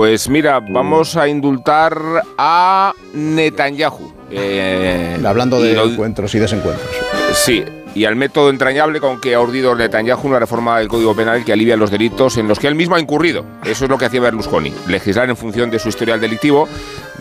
Pues mira, vamos a indultar a Netanyahu. Eh, Hablando de encuentros y desencuentros. Sí, y al método entrañable con que ha urdido Netanyahu una reforma del Código Penal que alivia los delitos en los que él mismo ha incurrido. Eso es lo que hacía Berlusconi, legislar en función de su historial delictivo,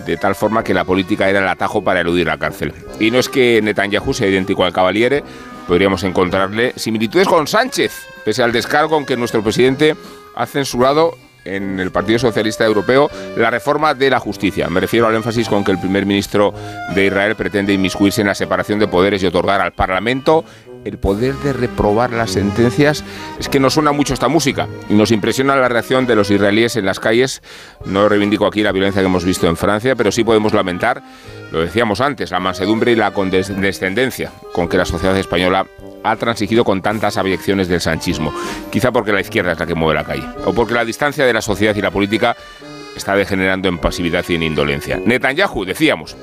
de tal forma que la política era el atajo para eludir la cárcel. Y no es que Netanyahu sea idéntico al Cavaliere, podríamos encontrarle similitudes con Sánchez, pese al descargo en que nuestro presidente ha censurado en el Partido Socialista Europeo la reforma de la justicia. Me refiero al énfasis con que el primer ministro de Israel pretende inmiscuirse en la separación de poderes y otorgar al Parlamento el poder de reprobar las sentencias. Es que nos suena mucho esta música y nos impresiona la reacción de los israelíes en las calles. No reivindico aquí la violencia que hemos visto en Francia, pero sí podemos lamentar, lo decíamos antes, la mansedumbre y la condescendencia con que la sociedad española ha transigido con tantas abyecciones del sanchismo. Quizá porque la izquierda es la que mueve la calle, o porque la distancia de la sociedad y la política está degenerando en pasividad y en indolencia. Netanyahu, decíamos,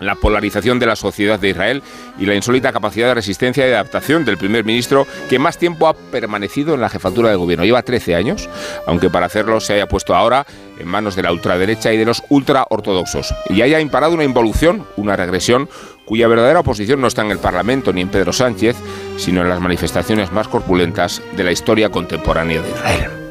la polarización de la sociedad de Israel y la insólita capacidad de resistencia y adaptación del primer ministro que más tiempo ha permanecido en la jefatura del gobierno. Lleva 13 años, aunque para hacerlo se haya puesto ahora en manos de la ultraderecha y de los ultraortodoxos. Y haya imparado una involución, una regresión, cuya verdadera oposición no está en el Parlamento ni en Pedro Sánchez, sino en las manifestaciones más corpulentas de la historia contemporánea de Israel.